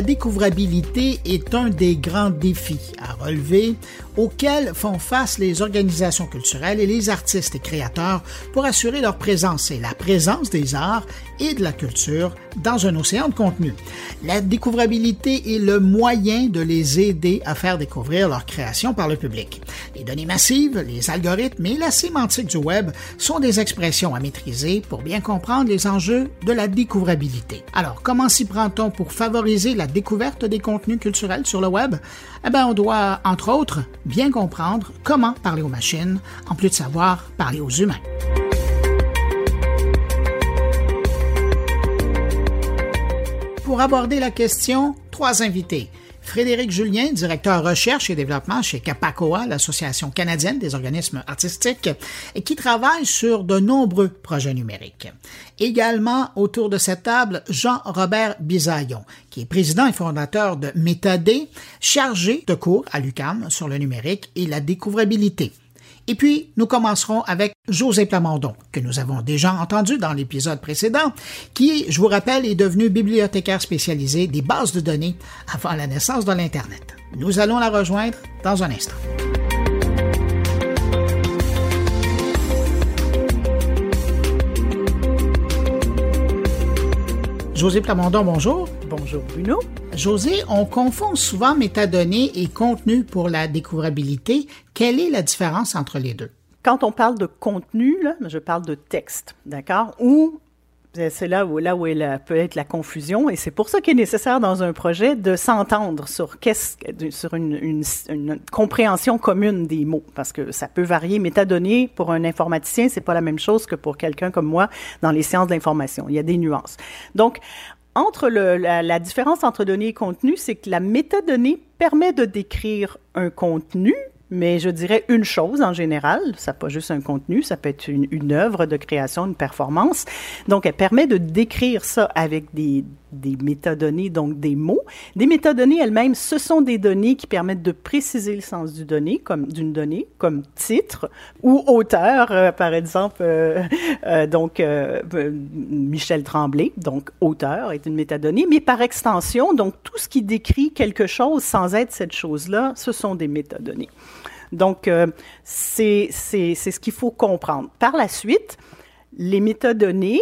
la découvrabilité est un des grands défis à relever auxquels font face les organisations culturelles et les artistes et créateurs pour assurer leur présence et la présence des arts et de la culture dans un océan de contenu. La découvrabilité est le moyen de les aider à faire découvrir leur création par le public. Les données massives, les algorithmes et la sémantique du web sont des expressions à maîtriser pour bien comprendre les enjeux de la découvrabilité. Alors, comment s'y prend-on pour favoriser la découverte des contenus culturels sur le web? Eh bien, on doit, entre autres, bien comprendre comment parler aux machines, en plus de savoir parler aux humains. Pour aborder la question, trois invités. Frédéric Julien, directeur recherche et développement chez Capacoa, l'Association canadienne des organismes artistiques, et qui travaille sur de nombreux projets numériques. Également autour de cette table, Jean-Robert Bisaillon, qui est président et fondateur de Métadé, chargé de cours à l'UCAM sur le numérique et la découvrabilité. Et puis, nous commencerons avec José Plamondon, que nous avons déjà entendu dans l'épisode précédent, qui, je vous rappelle, est devenu bibliothécaire spécialisé des bases de données avant la naissance de l'Internet. Nous allons la rejoindre dans un instant. José Plamondon, bonjour. Bonjour Bruno. José, on confond souvent métadonnées et contenu pour la découvrabilité. Quelle est la différence entre les deux? Quand on parle de contenu, là, je parle de texte, d'accord? Ou c'est là où, là où peut être la confusion, et c'est pour ça qu'il est nécessaire dans un projet de s'entendre sur, sur une, une, compréhension commune des mots, parce que ça peut varier. Métadonnées, pour un informaticien, c'est pas la même chose que pour quelqu'un comme moi dans les sciences de l'information. Il y a des nuances. Donc, entre la, différence entre données et contenu, c'est que la métadonnée permet de décrire un contenu, mais je dirais une chose en général, ça pas juste un contenu, ça peut être une, une œuvre de création, une performance. Donc, elle permet de décrire ça avec des, des métadonnées, donc des mots. Des métadonnées elles-mêmes, ce sont des données qui permettent de préciser le sens du donné, comme d'une donnée, comme titre ou auteur, euh, par exemple. Euh, euh, donc, Michel Tremblay, donc auteur, est une métadonnée, mais par extension, donc tout ce qui décrit quelque chose sans être cette chose-là, ce sont des métadonnées. Donc, c'est ce qu'il faut comprendre. Par la suite, les métadonnées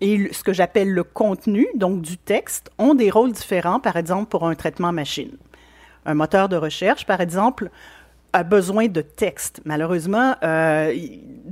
et ce que j'appelle le contenu, donc du texte, ont des rôles différents, par exemple, pour un traitement machine. Un moteur de recherche, par exemple, a besoin de texte. Malheureusement, euh,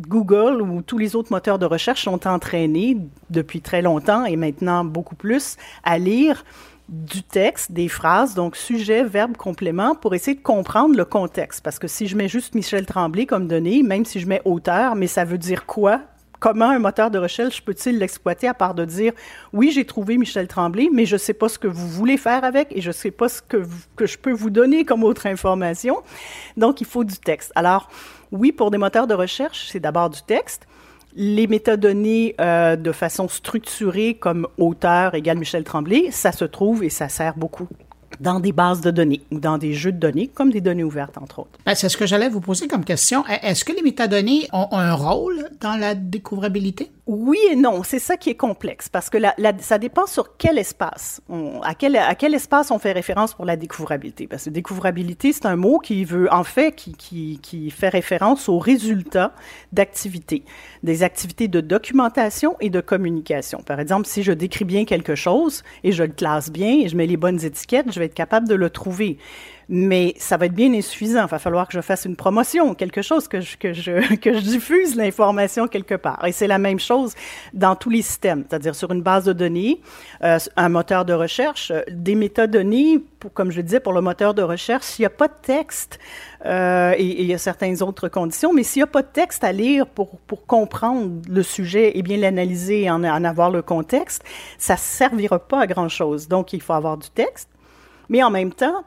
Google ou tous les autres moteurs de recherche sont entraînés depuis très longtemps et maintenant beaucoup plus à lire du texte, des phrases, donc sujet, verbe, complément, pour essayer de comprendre le contexte. Parce que si je mets juste Michel Tremblay comme donnée, même si je mets auteur, mais ça veut dire quoi? Comment un moteur de recherche peut-il l'exploiter à part de dire oui, j'ai trouvé Michel Tremblay, mais je ne sais pas ce que vous voulez faire avec et je ne sais pas ce que, que je peux vous donner comme autre information. Donc, il faut du texte. Alors, oui, pour des moteurs de recherche, c'est d'abord du texte les métadonnées euh, de façon structurée comme auteur égale Michel Tremblay, ça se trouve et ça sert beaucoup dans des bases de données ou dans des jeux de données, comme des données ouvertes, entre autres. Ben, c'est ce que j'allais vous poser comme question. Est-ce que les métadonnées ont un rôle dans la découvrabilité? Oui et non, c'est ça qui est complexe, parce que ça dépend sur quel espace, on, à, quel, à quel espace on fait référence pour la découvrabilité. Parce que découvrabilité, c'est un mot qui veut, en fait, qui, qui, qui fait référence aux résultats d'activités, des activités de documentation et de communication. Par exemple, si je décris bien quelque chose et je le classe bien et je mets les bonnes étiquettes, je vais être capable de le trouver mais ça va être bien insuffisant. Il va falloir que je fasse une promotion, quelque chose, que je, que je, que je diffuse l'information quelque part. Et c'est la même chose dans tous les systèmes, c'est-à-dire sur une base de données, euh, un moteur de recherche, euh, des métadonnées, comme je le disais, pour le moteur de recherche, s'il n'y a pas de texte, euh, et, et, il y a certaines autres conditions, mais s'il n'y a pas de texte à lire pour, pour comprendre le sujet et bien l'analyser et en, en avoir le contexte, ça ne servira pas à grand-chose. Donc, il faut avoir du texte, mais en même temps,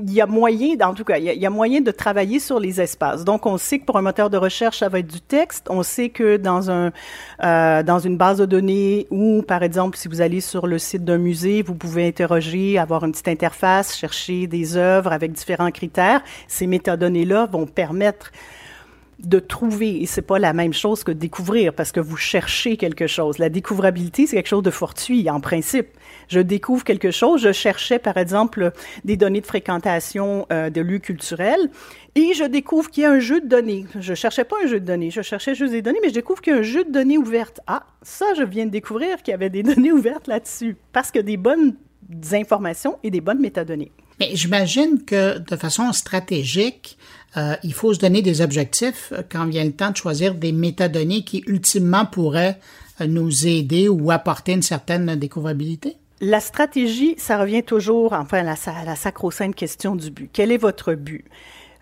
il y a moyen, en tout cas, il y, a, moyen de travailler sur les espaces. Donc, on sait que pour un moteur de recherche, ça va être du texte. On sait que dans un euh, dans une base de données ou, par exemple, si vous allez sur le site d'un musée, vous pouvez interroger, avoir une petite interface, chercher des œuvres avec différents critères. Ces métadonnées-là vont permettre de trouver, et c'est pas la même chose que découvrir, parce que vous cherchez quelque chose. La découvrabilité, c'est quelque chose de fortuit, en principe. Je découvre quelque chose, je cherchais, par exemple, des données de fréquentation euh, de lieux culturels, et je découvre qu'il y a un jeu de données. Je cherchais pas un jeu de données, je cherchais juste des données, mais je découvre qu'il y a un jeu de données ouverte. Ah, ça, je viens de découvrir qu'il y avait des données ouvertes là-dessus, parce que des bonnes informations et des bonnes métadonnées. Mais j'imagine que de façon stratégique, euh, il faut se donner des objectifs quand vient le temps de choisir des métadonnées qui ultimement pourraient euh, nous aider ou apporter une certaine découvrabilité? La stratégie, ça revient toujours, enfin, à la, sacro-sainte question du but. Quel est votre but?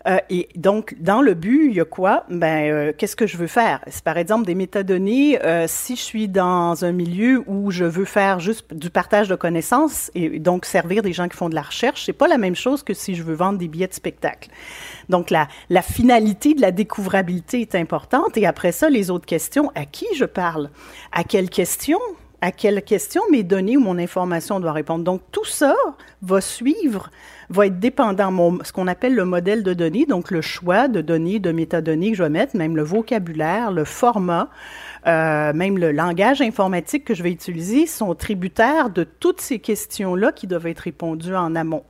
Euh, et donc, dans le but, il y a quoi? Ben, qu'est-ce que je veux faire? C'est par exemple des métadonnées. Si je suis dans un milieu où je veux faire juste du partage de connaissances et donc servir des gens qui font de la recherche, c'est pas la même chose que si je veux vendre des billets de spectacle. Donc, la, finalité de la découvrabilité est importante. Et après ça, les autres questions, à qui je parle? À quelles questions? à quelle question mes données ou mon information doit répondre? Donc, tout ça va suivre, va être dépendant de ce qu'on appelle le modèle de données, donc le choix de données, de métadonnées que je vais mettre, même le vocabulaire, le format, euh, même le langage informatique que je vais utiliser sont tributaires de toutes ces questions-là qui doivent être répondues en amont.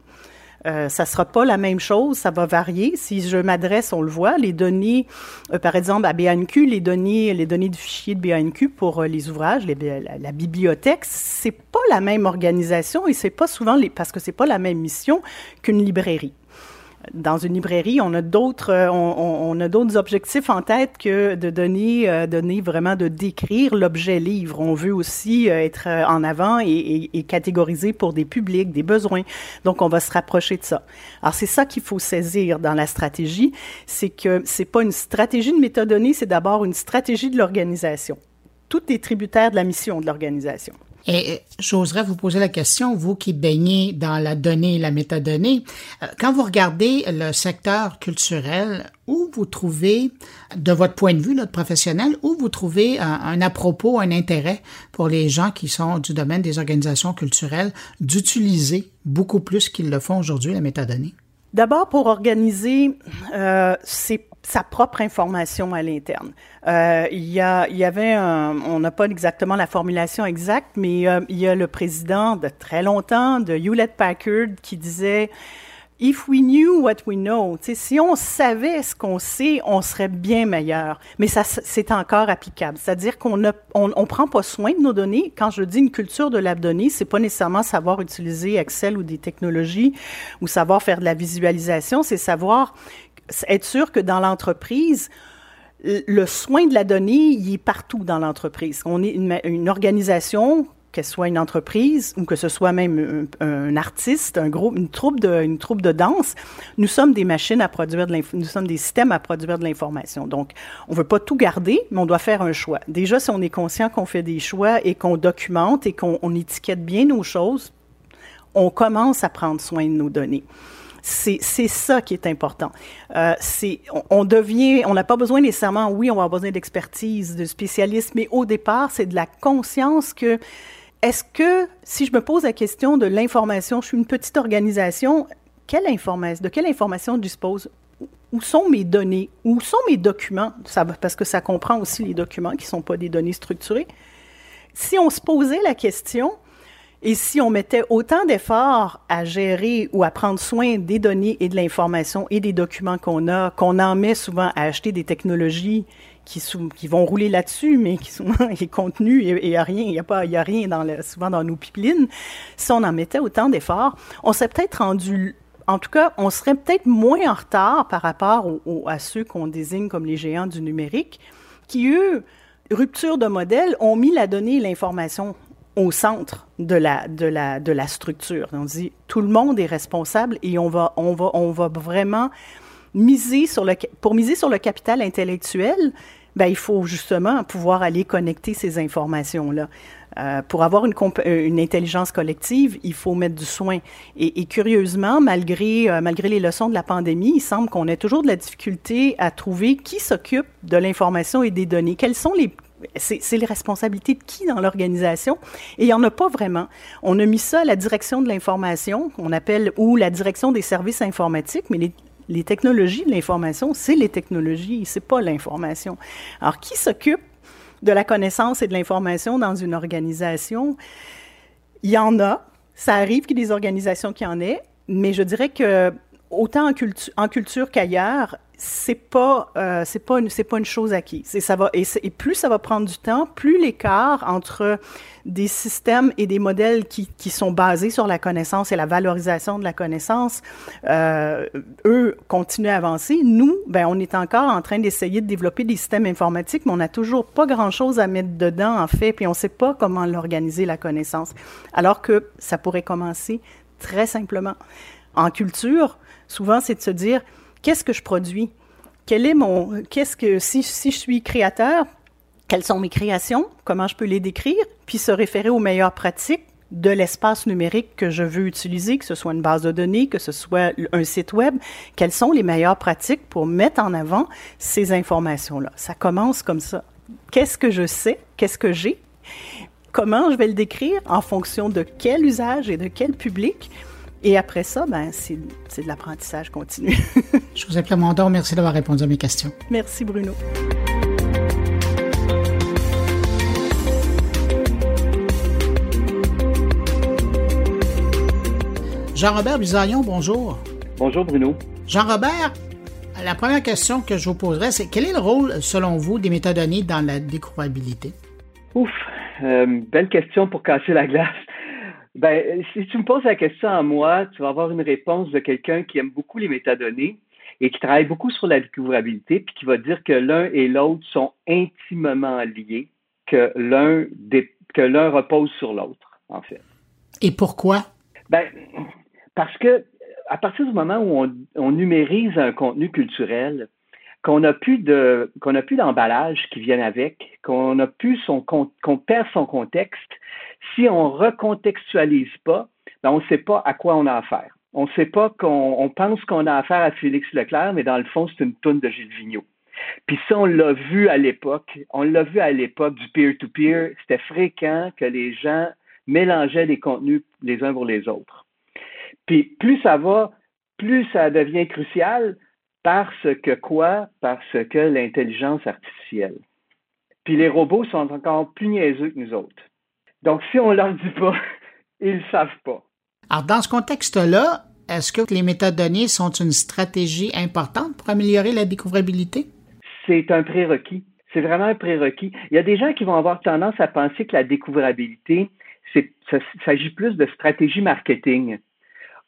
Euh, ça sera pas la même chose, ça va varier. Si je m'adresse, on le voit, les données, euh, par exemple à BANQ, les données, les données du fichier de BANQ pour euh, les ouvrages, la, la, bibliothèque, c'est pas la même organisation et c'est pas souvent les, parce que c'est pas la même mission qu'une librairie dans une librairie, on a d'autres, euh, on, a d'autres objectifs en tête que de donner, euh, donner vraiment de décrire l'objet livre. On veut aussi euh, être en avant et, catégoriser pour des publics, des besoins. Donc, on va se rapprocher de ça. Alors, c'est ça qu'il faut saisir dans la stratégie, c'est que c'est pas une stratégie de métadonnée, c'est d'abord une stratégie de l'organisation. Tout est tributaire de la mission de l'organisation. Et j'oserais vous poser la question, vous qui baignez dans la donnée et la métadonnée, euh, quand vous regardez le secteur culturel, où vous trouvez, de votre point de vue, notre professionnel, où vous trouvez un, un à propos, un intérêt pour les gens qui sont du domaine des organisations culturelles d'utiliser beaucoup plus qu'ils le font aujourd'hui la métadonnée? D'abord, pour organiser euh, sa propre information à l'interne. Euh, il, y a, il y avait un, on n'a pas exactement la formulation exacte, mais euh, il y a le président de très longtemps de Hewlett Packard qui disait If we knew what we know, si on savait ce qu'on sait, on serait bien meilleur. Mais ça, c'est encore applicable. C'est-à-dire qu'on ne on, on, prend pas soin de nos données. Quand je dis une culture de la donnée, c'est pas nécessairement savoir utiliser Excel ou des technologies ou savoir faire de la visualisation. C'est savoir être sûr que dans l'entreprise, le soin de la donnée, il est partout dans l'entreprise. On est une, une organisation qu'elle soit une entreprise ou que ce soit même un, artiste, un groupe, une troupe de, une troupe de danse, nous sommes des machines à produire de nous sommes des systèmes à produire de l'information. Donc, on veut pas tout garder, mais on doit faire un choix. Déjà, si on est conscient qu'on fait des choix et qu'on documente et qu'on étiquette bien nos choses, on commence à prendre soin de nos données. C'est ça qui est important. Euh, c'est on, on, devient, on n'a pas besoin nécessairement, oui, on va avoir besoin d'expertise, de spécialistes, mais au départ, c'est de la conscience que est-ce que, si je me pose la question de l'information, je suis une petite organisation, quelle information, de quelle information dispose? Où sont mes données? Où sont mes documents? Ça, parce que ça comprend aussi les documents qui ne sont pas des données structurées. Si on se posait la question, et si on mettait autant d'efforts à gérer ou à prendre soin des données et de l'information et des documents qu'on a, qu'on en met souvent à acheter des technologies qui, vont rouler là-dessus, mais qui sont les contenus, il n'y a rien, n'y a pas, y a rien souvent dans nos pipelines. Si on en mettait autant d'efforts, on s'est peut-être rendu en tout cas, on serait peut-être moins en retard par rapport à ceux qu'on désigne comme les géants du numérique, qui, eux, rupture de modèle, ont mis la donnée et l'information au centre de la, de la, de la structure. On dit tout le monde est responsable et on va, on va, on va vraiment miser sur le, pour miser sur le capital intellectuel, ben, il faut justement pouvoir aller connecter ces informations-là. Euh, pour avoir une, euh, une, intelligence collective, il faut mettre du soin. Et, curieusement, malgré, euh, malgré les leçons de la pandémie, il semble qu'on ait toujours de la difficulté à trouver qui s'occupe de l'information et des données. Quelles sont les c'est les responsabilités de qui dans l'organisation? Et il n'y en a pas vraiment. On a mis ça à la direction de l'information, qu'on appelle, ou la direction des services informatiques, mais les, Les technologies de l'information, c'est les technologies, c'est pas l'information. Alors, qui s'occupe de la connaissance et de l'information dans une organisation? Il y en a. Ça arrive qu'il y ait des organisations qui en aient, mais je dirais que autant en, culture qu'ailleurs, c'est pas euh, c'est pas une c'est pas une chose acquise. Et ça va et, plus ça va prendre du temps, plus l'écart entre des systèmes et des modèles qui, qui sont basés sur la connaissance et la valorisation de la connaissance, euh, eux continuent à avancer. Nous, ben on est encore en train d'essayer de développer des systèmes informatiques, mais on n'a toujours pas grand chose à mettre dedans en fait, puis on sait pas comment l'organiser la connaissance. Alors que ça pourrait commencer très simplement. En culture, souvent c'est de se dire qu'est-ce que je produis? Quel est mon, qu'est-ce que, si, si je suis créateur, quelles sont mes créations? Comment je peux les décrire? Puis se référer aux meilleures pratiques de l'espace numérique que je veux utiliser, que ce soit une base de données, que ce soit un site web, quelles sont les meilleures pratiques pour mettre en avant ces informations-là? Ça commence comme ça. Qu'est-ce que je sais? Qu'est-ce que j'ai? Comment je vais le décrire en fonction de quel usage et de quel public? Et après ça, ben, c'est de l'apprentissage continu. Je vous appelle mon don. Merci d'avoir répondu à mes questions. Merci, Bruno. Jean-Robert Bisaillon, bonjour. Bonjour, Bruno. Jean-Robert, la première question que je vous poserai, c'est quel est le rôle, selon vous, des métadonnées dans la découvrabilité? Ouf, euh, belle question pour casser la glace. Ben, si tu me poses la question à moi, tu vas avoir une réponse de quelqu'un qui aime beaucoup les métadonnées et qui travaille beaucoup sur la découvrabilité, puis qui va dire que l'un et l'autre sont intimement liés, que l'un que l'un repose sur l'autre, en fait. Et pourquoi? Ben, parce que à partir du moment où on, on numérise un contenu culturel, qu'on n'a plus de qu'on a plus d'emballage qui viennent avec, qu'on a plus son qu'on perd son contexte, si on recontextualise pas, ben on ne sait pas à quoi on a affaire. On ne sait pas qu'on on pense qu'on a affaire à Félix Leclerc, mais dans le fond, c'est une toune de Gilles Vigneault. Puis ça, on l'a vu à l'époque. On l'a vu à l'époque du peer-to-peer. C'était fréquent que les gens mélangeaient les contenus les uns pour les autres. Puis plus ça va, plus ça devient crucial parce que quoi? Parce que l'intelligence artificielle. Puis les robots sont encore plus niaiseux que nous autres. Donc, si on leur dit pas, ils ne savent pas. Alors, dans ce contexte-là, est-ce que les métadonnées sont une stratégie importante pour améliorer la découvrabilité? C'est un prérequis. C'est vraiment un prérequis. Il y a des gens qui vont avoir tendance à penser que la découvrabilité, c'est, ça, s'agit plus de stratégie marketing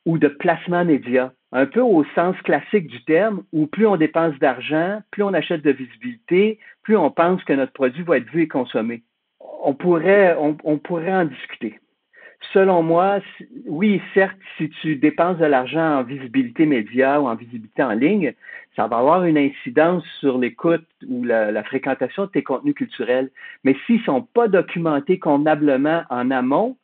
ou de placement média, un peu au sens classique du terme, où plus on dépense d'argent, plus on achète de visibilité, plus on pense que notre produit va être vu et consommé on pourrait, on, pourrait en discuter. Selon moi, oui, certes, si tu dépenses de l'argent en visibilité média ou en visibilité en ligne, ça va avoir une incidence sur l'écoute ou la, fréquentation de tes contenus culturels. Mais s'ils ne sont pas documentés convenablement en amont,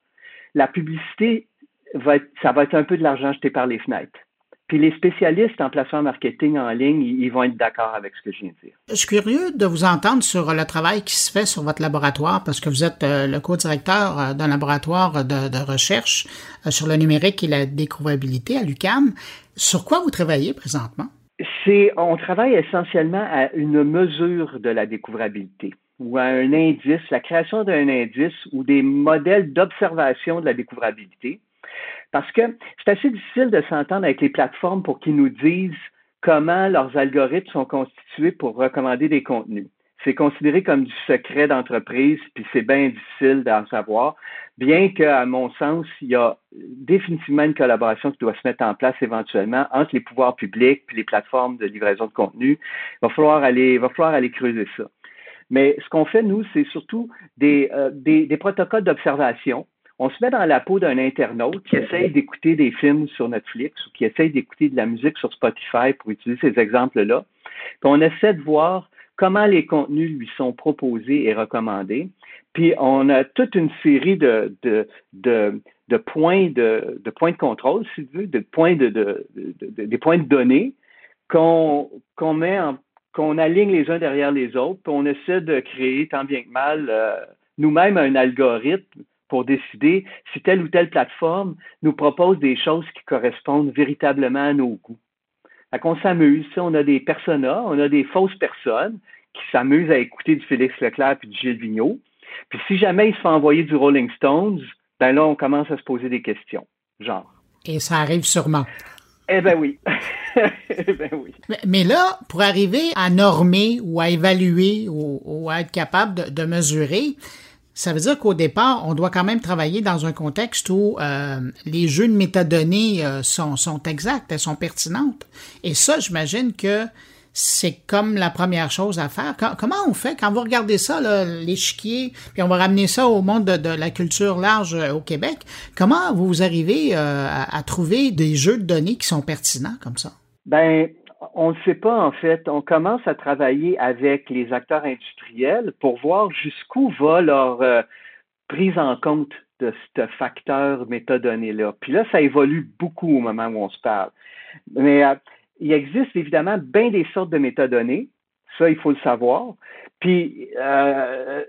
la publicité va être, ça va être un peu de l'argent jeté par les fenêtres. Puis les spécialistes en placement marketing en ligne, ils vont être d'accord avec ce que je viens de dire. Je suis curieux de vous entendre sur le travail qui se fait sur votre laboratoire parce que vous êtes euh, le co-directeur euh, d'un laboratoire de, recherche euh, sur le numérique et la découvrabilité à l'UCAM. Sur quoi vous travaillez présentement? C'est, on travaille essentiellement à une mesure de la découvrabilité ou à un indice, la création d'un indice ou des modèles d'observation de la découvrabilité parce que c'est assez difficile de s'entendre avec les plateformes pour qu'ils nous disent comment leurs algorithmes sont constitués pour recommander des contenus. C'est considéré comme du secret d'entreprise, puis c'est bien difficile d'en savoir, bien qu'à mon sens, il y a définitivement une collaboration qui doit se mettre en place éventuellement entre les pouvoirs publics et les plateformes de livraison de contenu. Il va falloir aller, il va falloir aller creuser ça. Mais ce qu'on fait, nous, c'est surtout des, euh, des, des protocoles d'observation on se met dans la peau d'un internaute qui essaye d'écouter des films sur Netflix ou qui essaye d'écouter de la musique sur Spotify pour utiliser ces exemples-là. Puis on essaie de voir comment les contenus lui sont proposés et recommandés. Puis on a toute une série de, de, de, de points de, de points de contrôle, si tu veux, de points de, de, des points de données qu'on qu'on met en qu'on aligne les uns derrière les autres, puis on essaie de créer tant bien que mal euh, nous-mêmes un algorithme pour décider si telle ou telle plateforme nous propose des choses qui correspondent véritablement à nos goûts. Fait qu'on s'amuse. On a des personas, on a des fausses personnes qui s'amusent à écouter du Félix Leclerc puis du Gilles Vigneault. Puis si jamais il se fait envoyer du Rolling Stones, ben là, on commence à se poser des questions. Genre. Et ça arrive sûrement. Eh ben oui. eh ben oui. Mais, là, pour arriver à normer ou à évaluer ou, à être capable de, mesurer, ça veut dire qu'au départ, on doit quand même travailler dans un contexte où euh, les jeux de métadonnées euh, sont, sont exacts, elles sont pertinentes. Et ça, j'imagine que c'est comme la première chose à faire. comment on fait? Quand vous regardez ça, l'échiquier, puis on va ramener ça au monde de, la culture large euh, au Québec, comment vous arrivez euh, à, trouver des jeux de données qui sont pertinents comme ça? Ben, on ne sait pas en fait. On commence à travailler avec les acteurs industriels pour voir jusqu'où va leur euh, prise en compte de ce facteur métadonnées-là. Puis là, ça évolue beaucoup au moment où on se parle. Mais il existe évidemment bien des sortes de métadonnées. Ça, il faut le savoir. Puis, euh,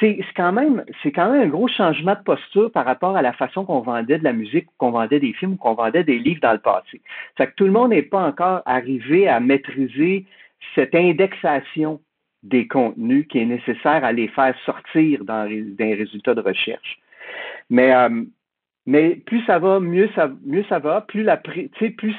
c'est quand même, c'est quand même un gros changement de posture par rapport à la façon qu'on vendait de la musique, qu'on vendait des films, qu'on vendait des livres dans le passé. C'est que tout le monde n'est pas encore arrivé à maîtriser cette indexation des contenus qui est nécessaire à les faire sortir dans, dans les résultats de recherche. Mais euh, mais plus ça va, mieux ça, mieux ça va, plus la plus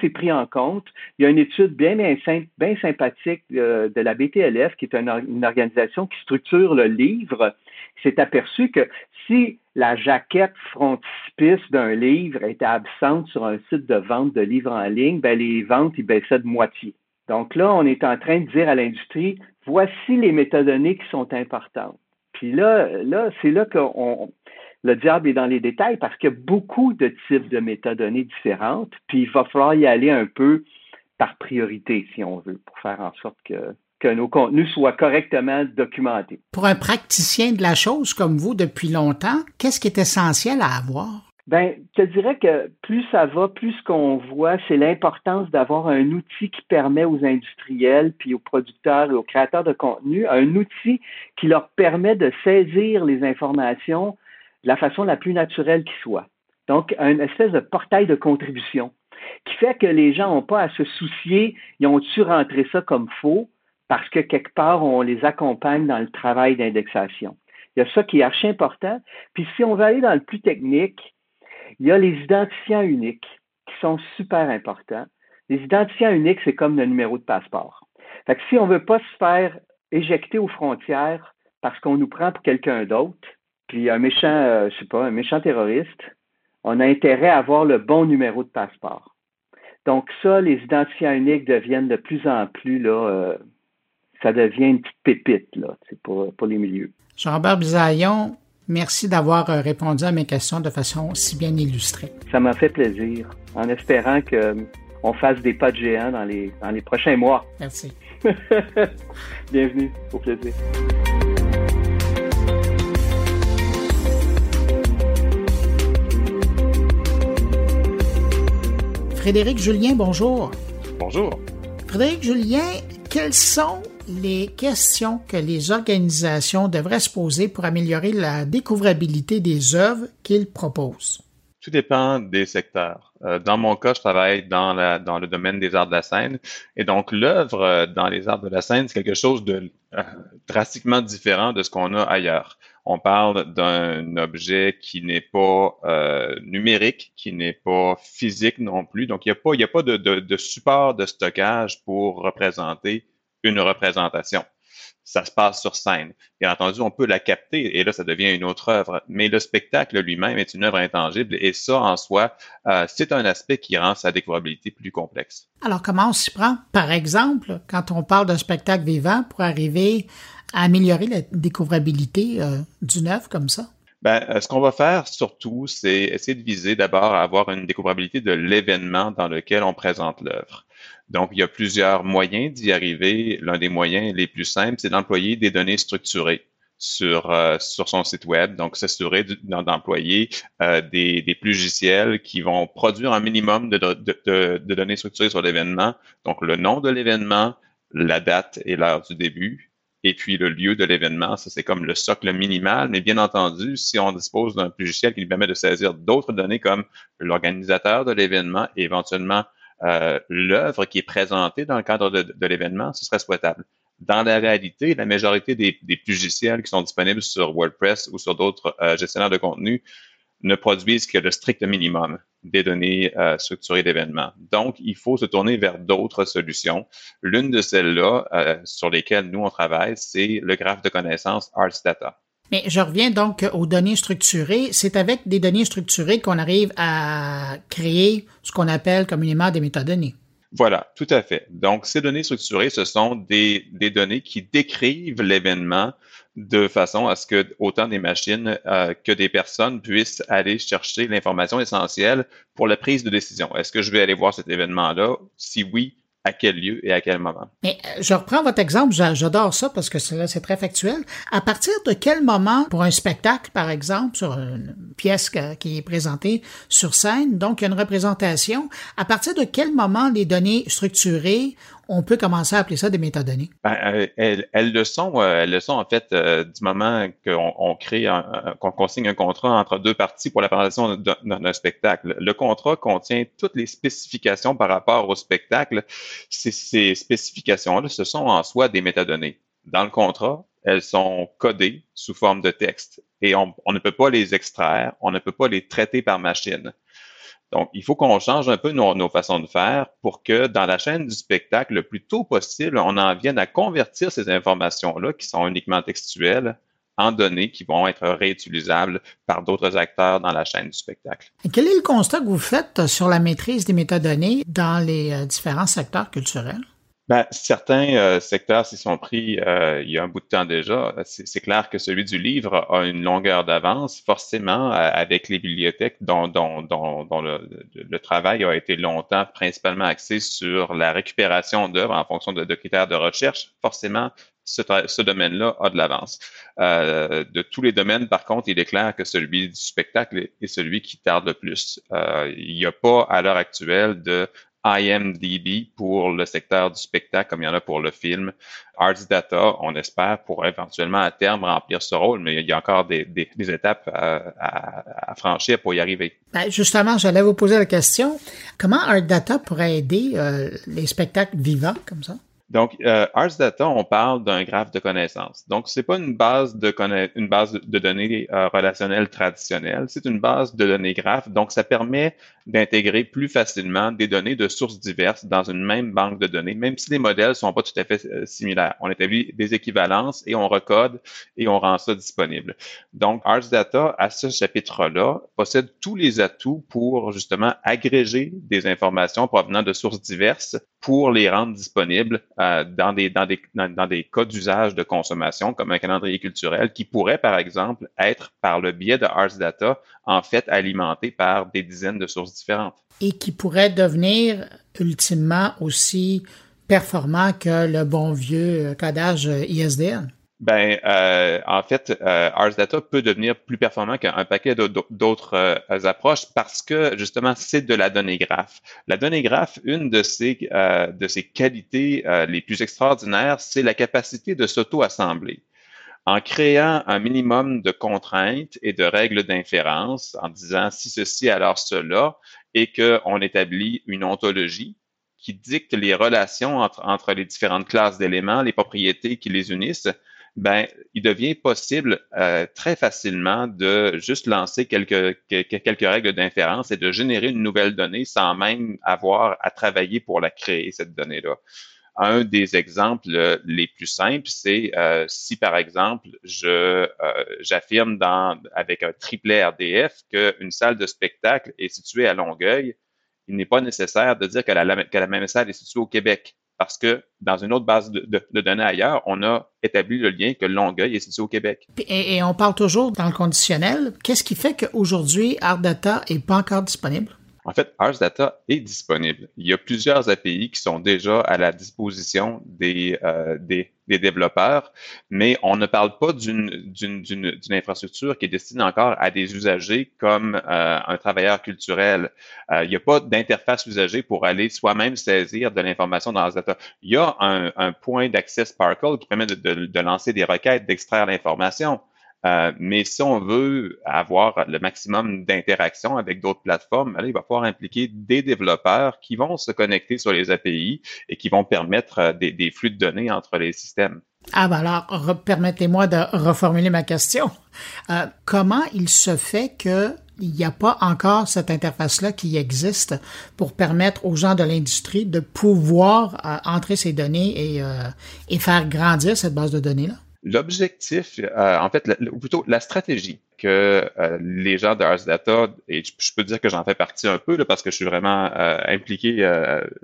c'est pris en compte. Il y a une étude bien, bien, bien sympathique euh, de la BTLF, qui est une, organisation qui structure le livre, qui s'est aperçu que si la jaquette frontispice d'un livre était absente sur un site de vente de livres en ligne, ben les ventes ils baissaient de moitié. Donc là, on est en train de dire à l'industrie, voici les métadonnées qui sont importantes. Puis là, là, c'est là qu'on le diable est dans les détails parce qu'il y a beaucoup de types de métadonnées différentes, puis il va falloir y aller un peu par priorité, si on veut, pour faire en sorte que, que nos contenus soient correctement documentés. Pour un praticien de la chose comme vous depuis longtemps, qu'est-ce qui est essentiel à avoir? Ben, je te dirais que plus ça va, plus ce qu'on voit, c'est l'importance d'avoir un outil qui permet aux industriels, puis aux producteurs et aux créateurs de contenu, un outil qui leur permet de saisir les informations la façon la plus naturelle qui soit. Donc, une espèce de portail de contribution qui fait que les gens n'ont pas à se soucier, ils ont-tu rentré ça comme faux, parce que quelque part, on les accompagne dans le travail d'indexation. Il y a ça qui est archi important. Puis si on veut aller dans le plus technique, il y a les identifiants uniques qui sont super importants. Les identifiants uniques, c'est comme le numéro de passeport. Fait que si on ne veut pas se faire éjecter aux frontières parce qu'on nous prend pour quelqu'un d'autre, puis un méchant, euh, je sais pas, un méchant terroriste, on a intérêt à avoir le bon numéro de passeport. Donc ça, les identifiants uniques deviennent de plus en plus, là, euh, ça devient une petite pépite, là, pour, pour les milieux. Jean-Robert Bisaillon, merci d'avoir euh, répondu à mes questions de façon si bien illustrée. Ça m'a fait plaisir, en espérant qu'on fasse des pas de géant dans les, dans les prochains mois. Merci. Bienvenue, au plaisir. Frédéric Julien, bonjour. Bonjour. Frédéric Julien, quelles sont les questions que les organisations devraient se poser pour améliorer la découvrabilité des œuvres qu'ils proposent? Tout dépend des secteurs. Euh, dans mon cas, je travaille dans, la, dans le domaine des arts de la scène. Et donc, l'œuvre euh, dans les arts de la scène, c'est quelque chose de euh, drastiquement différent de ce qu'on a ailleurs on parle d'un objet qui n'est pas euh, numérique, qui n'est pas physique non plus. Donc, il n'y a pas, a pas de, support de stockage pour représenter une représentation. Ça se passe sur scène. Bien entendu, on peut la capter et là, ça devient une autre œuvre. Mais le spectacle lui-même est une œuvre intangible et ça, en soi, euh, c'est un aspect qui rend sa découvrabilité plus complexe. Alors, comment on s'y prend? Par exemple, quand on parle d'un spectacle vivant pour arriver améliorer la découvrabilité euh, d'une œuvre comme ça? Ben, euh, ce qu'on va faire surtout, c'est essayer de viser d'abord à avoir une découvrabilité de l'événement dans lequel on présente l'œuvre. Donc, il y a plusieurs moyens d'y arriver. L'un des moyens les plus simples, c'est d'employer des données structurées sur, euh, sur son site web. Donc, s'assurer d'employer des, des logiciels qui vont produire un minimum de, de, données structurées sur l'événement. Donc, le nom de l'événement, la date et l'heure du début, et puis le lieu de l'événement. Ça, c'est comme le socle minimal. Mais bien entendu, si on dispose d'un logiciel qui nous permet de saisir d'autres données comme l'organisateur de l'événement et éventuellement euh, l'œuvre qui est présentée dans le cadre de, l'événement, ce serait souhaitable. Dans la réalité, la majorité des, des logiciels qui sont disponibles sur WordPress ou sur d'autres euh, gestionnaires de contenu ne produisent que le strict minimum des données euh, structurées d'événements. Donc, il faut se tourner vers d'autres solutions. L'une de celles-là euh, sur lesquelles nous, on travaille, c'est le graphe de connaissances Arts Data. Mais je reviens donc aux données structurées. C'est avec des données structurées qu'on arrive à créer ce qu'on appelle communément des métadonnées. Voilà, tout à fait. Donc, ces données structurées, ce sont des, données qui décrivent l'événement de façon à ce que autant des machines euh, que des personnes puissent aller chercher l'information essentielle pour la prise de décision. Est-ce que je vais aller voir cet événement-là? Si oui, à quel lieu et à quel moment. Mais euh, je reprends votre exemple, j'adore ça parce que c'est très factuel. À partir de quel moment, pour un spectacle, par exemple, sur une pièce qui est présentée sur scène, donc une représentation, à partir de quel moment les données structurées on peut commencer à appeler ça des métadonnées? Ben, euh, elles, le sont, euh, elles le sont en fait euh, du moment qu'on on crée, qu'on signe un contrat entre deux parties pour la présentation d'un spectacle. Le contrat contient toutes les spécifications par rapport au spectacle. Ces, ces spécifications-là, ce sont en soi des métadonnées. Dans le contrat, elles sont codées sous forme de texte et on, on ne peut pas les extraire, on ne peut pas les traiter par machine. Donc, il faut qu'on change un peu nos, façons de faire pour que dans la chaîne du spectacle, le plus tôt possible, on en vienne à convertir ces informations-là, qui sont uniquement textuelles, en données qui vont être réutilisables par d'autres acteurs dans la chaîne du spectacle. quel est le constat que vous faites sur la maîtrise des métadonnées dans les euh, différents secteurs culturels? Ben, certains euh, secteurs s'y sont pris euh, il y a un bout de temps déjà. C'est clair que celui du livre a une longueur d'avance, forcément, euh, avec les bibliothèques dont, dont, dont, dont le, le, travail a été longtemps principalement axé sur la récupération d'œuvres en fonction de, critères de recherche. Forcément, ce, ce domaine-là a de l'avance. de tous les domaines, par contre, il est clair que celui du spectacle est celui qui tarde le plus. il n'y a pas, à l'heure actuelle, de IMDB pour le secteur du spectacle, comme il y en a pour le film. Arts Data, on espère, pour éventuellement à terme remplir ce rôle, mais il y a encore des, étapes à, franchir pour y arriver. Ben, justement, j'allais vous poser la question. Comment Art Data pourrait aider euh, les spectacles vivants comme ça? Donc, euh, Data, on parle d'un graphe de connaissances. Donc, c'est pas une base de une base de données euh, relationnelles traditionnelle, c'est une base de données graphes. Donc, ça permet d'intégrer plus facilement des données de sources diverses dans une même banque de données, même si les modèles sont pas tout à fait euh, similaires. On établit des équivalences et on recode et on rend ça disponible. Donc, Ars Data, à ce chapitre-là, possède tous les atouts pour justement agréger des informations provenant de sources diverses pour les rendre disponibles euh, dans, des, dans, des, dans, des cas d'usage de consommation, comme un calendrier culturel, qui pourrait, par exemple, être, par le biais de Ars Data, en fait alimenté par des dizaines de sources différentes. Et qui pourrait devenir, ultimement, aussi performant que le bon vieux codage ISDN. Ben, euh, en fait, euh, Ars Data peut devenir plus performant qu'un paquet d'autres euh, approches parce que justement, c'est de la donnée graphe. La donnée graphe, une de ses, euh, de ses qualités les plus extraordinaires, c'est la capacité de s'auto-assembler. En créant un minimum de contraintes et de règles d'inférence, en disant si ceci, alors cela, et qu'on établit une ontologie qui dicte les relations entre, entre les différentes classes d'éléments, les propriétés qui les unissent, ben, il devient possible euh, très facilement de juste lancer quelques, quelques règles d'inférence et de générer une nouvelle donnée sans même avoir à travailler pour la créer, cette donnée-là. Un des exemples les plus simples, c'est euh, si par exemple je euh, j'affirme dans avec un triplet RDF qu'une salle de spectacle est située à Longueuil, il n'est pas nécessaire de dire que la, que la même salle est située au Québec parce que dans une autre base de, données ailleurs, on a établi le lien que Longueuil est situé au Québec. Et, on parle toujours dans le conditionnel. Qu'est-ce qui fait qu'aujourd'hui, ArtData n'est pas encore disponible? En fait, Ars Data est disponible. Il y a plusieurs API qui sont déjà à la disposition des, euh, développeurs, mais on ne parle pas d'une infrastructure qui est destinée encore à des usagers comme euh, un travailleur culturel. Euh, il n'y a pas d'interface usagée pour aller soi-même saisir de l'information dans Ars Data. Il y a un, point d'accès Sparkle qui permet de lancer des requêtes, d'extraire l'information Euh, mais si on veut avoir le maximum d'interaction avec d'autres plateformes, il va falloir impliquer des développeurs qui vont se connecter sur les API et qui vont permettre euh, des, des flux de données entre les systèmes. Ah ben alors, permettez-moi de reformuler ma question. Euh, comment il se fait que il n'y a pas encore cette interface-là qui existe pour permettre aux gens de l'industrie de pouvoir euh, entrer ces données et, euh, et, faire grandir cette base de données-là? L'objectif, en fait, ou plutôt la stratégie que les gens de Ars Data, et je, peux dire que j'en fais partie un peu là, parce que je suis vraiment impliqué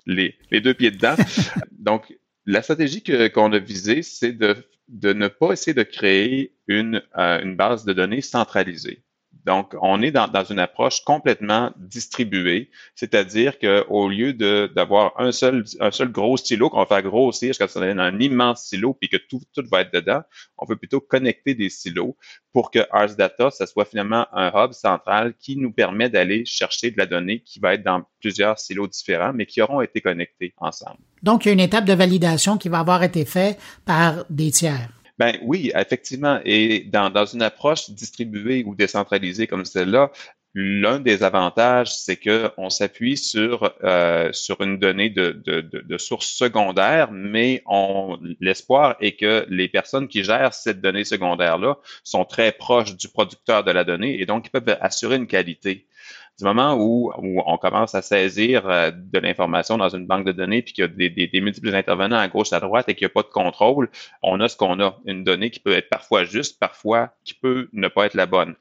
les, les, deux pieds dedans. Donc, la stratégie qu'on a visée, c'est de, de, ne pas essayer de créer une, euh, une base de données centralisée. Donc, on est dans, une approche complètement distribuée, c'est-à-dire qu'au lieu d'avoir un seul, gros stylo qu'on va faire grossir jusqu'à ce qu'on un immense stylo puis que tout, tout va être dedans, on veut plutôt connecter des silos pour que Ars Data, ça soit finalement un hub central qui nous permet d'aller chercher de la donnée qui va être dans plusieurs silos différents, mais qui auront été connectés ensemble. Donc, il y a une étape de validation qui va avoir été faite par des tiers. Ben oui, effectivement. Et dans, dans une approche distribuée ou décentralisée comme celle-là, L'un des avantages, c'est qu'on s'appuie sur, euh, sur une donnée de, de, de, de, source secondaire, mais on l'espoir est que les personnes qui gèrent cette donnée secondaire-là sont très proches du producteur de la donnée et donc ils peuvent assurer une qualité du moment où, où, on commence à saisir euh, de l'information dans une banque de données, puis qu'il y a des, des, des, multiples intervenants à gauche, à droite, et qu'il n'y a pas de contrôle, on a ce qu'on a, une donnée qui peut être parfois juste, parfois qui peut ne pas être la bonne.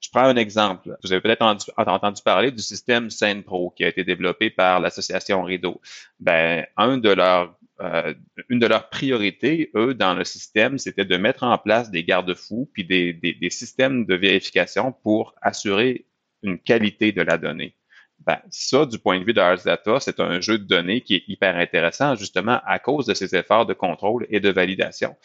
Je prends un exemple. Vous avez peut-être entendu, parler du système SendPro qui a été développé par l'association Rideau. Ben, un de leurs euh, une de leurs priorités, eux, dans le système, c'était de mettre en place des garde-fous puis des, des, des, systèmes de vérification pour assurer une qualité de la donnée. Ben, ça, du point de vue de Ars Data, c'est un jeu de données qui est hyper intéressant justement à cause de ces efforts de contrôle et de validation.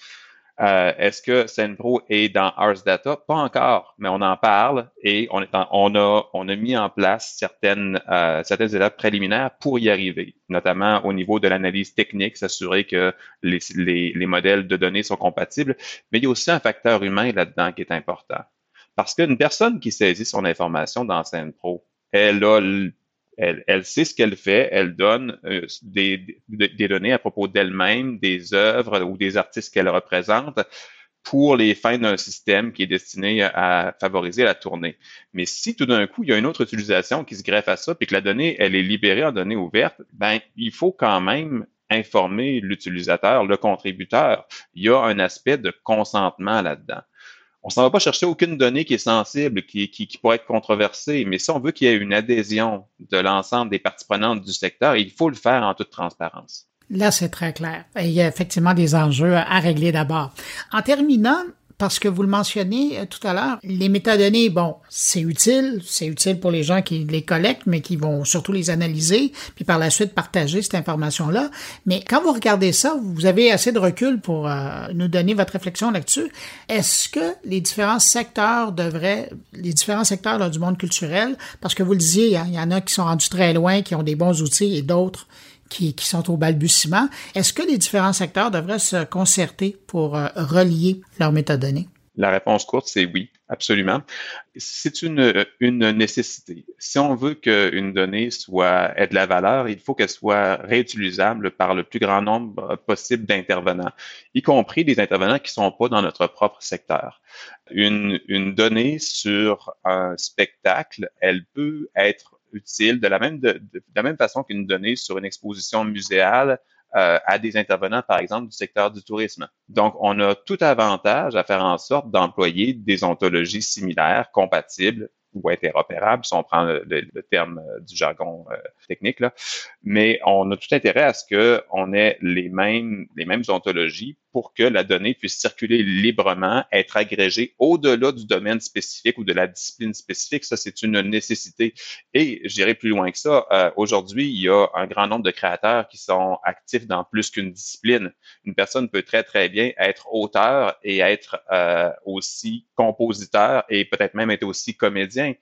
Euh, Est-ce que SendPro est dans Ars Data? Pas encore, mais on en parle et on, a, on a mis en place certaines, euh, certaines étapes préliminaires pour y arriver, notamment au niveau de l'analyse technique, s'assurer que les, les, les modèles de données sont compatibles, mais il y a aussi un facteur humain là-dedans qui est important. Parce qu'une personne qui saisit son information dans SendPro, elle a elle, elle, sait ce qu'elle fait, elle donne euh, des, des, données à propos d'elle-même, des œuvres ou des artistes qu'elle représente pour les fins d'un système qui est destiné à favoriser la tournée. Mais si tout d'un coup, il y a une autre utilisation qui se greffe à ça, puis que la donnée, elle est libérée en données ouvertes, ben, il faut quand même informer l'utilisateur, le contributeur. Il y a un aspect de consentement là-dedans on s'en va pas chercher aucune donnée qui est sensible, qui, qui, qui pourrait être controversée, mais si on veut qu'il y ait une adhésion de l'ensemble des parties prenantes du secteur, il faut le faire en toute transparence. Là, c'est très clair. Il y a effectivement des enjeux à régler d'abord. En terminant, parce que vous le mentionnez euh, tout à l'heure, les métadonnées, bon, c'est utile, c'est utile pour les gens qui les collectent, mais qui vont surtout les analyser, puis par la suite partager cette information-là. Mais quand vous regardez ça, vous avez assez de recul pour euh, nous donner votre réflexion là-dessus. Est-ce que les différents secteurs devraient, les différents secteurs du monde culturel, parce que vous le disiez, hein, il y en a qui sont rendus très loin, qui ont des bons outils, et d'autres qui, sont au balbutiement. Est-ce que les différents secteurs devraient se concerter pour euh, relier leurs métadonnées? La réponse courte, c'est oui, absolument. C'est une, une nécessité. Si on veut qu'une donnée soit ait de la valeur, il faut qu'elle soit réutilisable par le plus grand nombre possible d'intervenants, y compris des intervenants qui ne sont pas dans notre propre secteur. Une, une donnée sur un spectacle, elle peut être utile de la même, de, la même façon qu'une donnée sur une exposition muséale euh, à des intervenants, par exemple, du secteur du tourisme. Donc, on a tout avantage à faire en sorte d'employer des ontologies similaires, compatibles ou interopérables, si on prend le, le, terme euh, du jargon euh, technique. Là. Mais on a tout intérêt à ce qu'on ait les mêmes, les mêmes ontologies pour que la donnée puisse circuler librement, être agrégée au-delà du domaine spécifique ou de la discipline spécifique. Ça, c'est une nécessité. Et je dirais plus loin que ça, euh, aujourd'hui, il y a un grand nombre de créateurs qui sont actifs dans plus qu'une discipline. Une personne peut très, très bien être auteur et être euh, aussi compositeur et peut-être même être aussi comédien.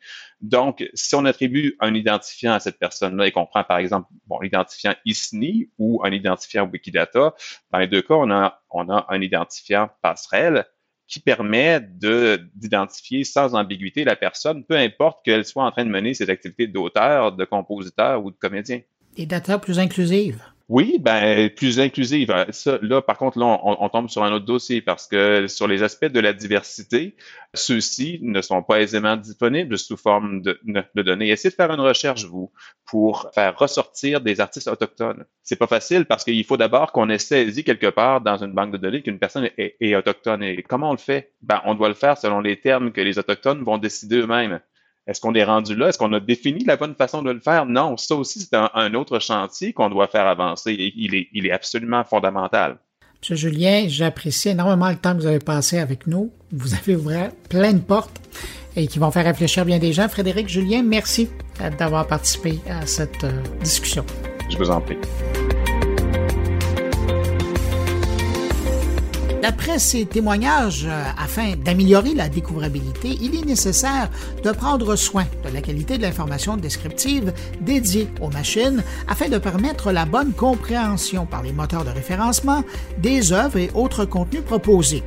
Donc, si on attribue un identifiant à cette personne-là et qu'on prend, par exemple, bon, l'identifiant ISNI ou un identifiant Wikidata, dans les deux cas, on a, on a un identifiant passerelle qui permet d'identifier sans ambiguïté la personne, peu importe qu'elle soit en train de mener ses activités d'auteur, de compositeur ou de comédien. Des data plus inclusives. Oui, ben plus inclusive. Euh, là, par contre, là, on, tombe sur un autre dossier parce que sur les aspects de la diversité, ceux-ci ne sont pas aisément disponibles sous forme de, données. Essayez de faire une recherche, vous, pour faire ressortir des artistes autochtones. C'est pas facile parce qu'il faut d'abord qu'on ait saisi quelque part dans une banque de données qu'une personne est autochtone. Et comment on le fait? Ben, on doit le faire selon les termes que les autochtones vont décider eux-mêmes. Est-ce qu'on est rendu là? Est-ce qu'on a défini la bonne façon de le faire? Non, ça aussi, c'est un, autre chantier qu'on doit faire avancer et il est, il est absolument fondamental. Monsieur Julien, j'apprécie énormément le temps que vous avez passé avec nous. Vous avez ouvert plein de portes et qui vont faire réfléchir bien des gens. Frédéric Julien, merci d'avoir participé à cette euh, discussion. Je vous en prie. D'après ces témoignages, euh, afin d'améliorer la découvrabilité, il est nécessaire de prendre soin de la qualité de l'information descriptive dédiée aux machines afin de permettre la bonne compréhension par les moteurs de référencement des œuvres et autres contenus proposés.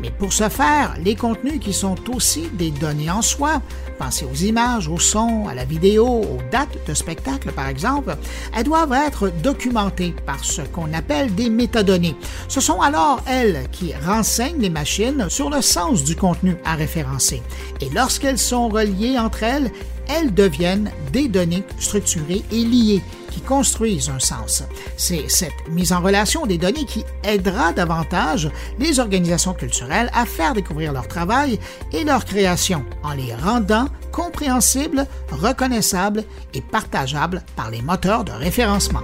Mais pour ce faire, les contenus qui sont aussi des données en soi, pensez aux images, aux sons, à la vidéo, aux dates de spectacle par exemple, elles doivent être documentées par ce qu'on appelle des métadonnées. Ce sont alors elles qui renseignent les machines sur le sens du contenu à référencer. Et lorsqu'elles sont reliées entre elles, elles deviennent des données structurées et liées qui construisent un sens. C'est cette mise en relation des données qui aidera davantage les organisations culturelles à faire découvrir leur travail et leur création en les rendant compréhensibles, reconnaissables et partageables par les moteurs de référencement.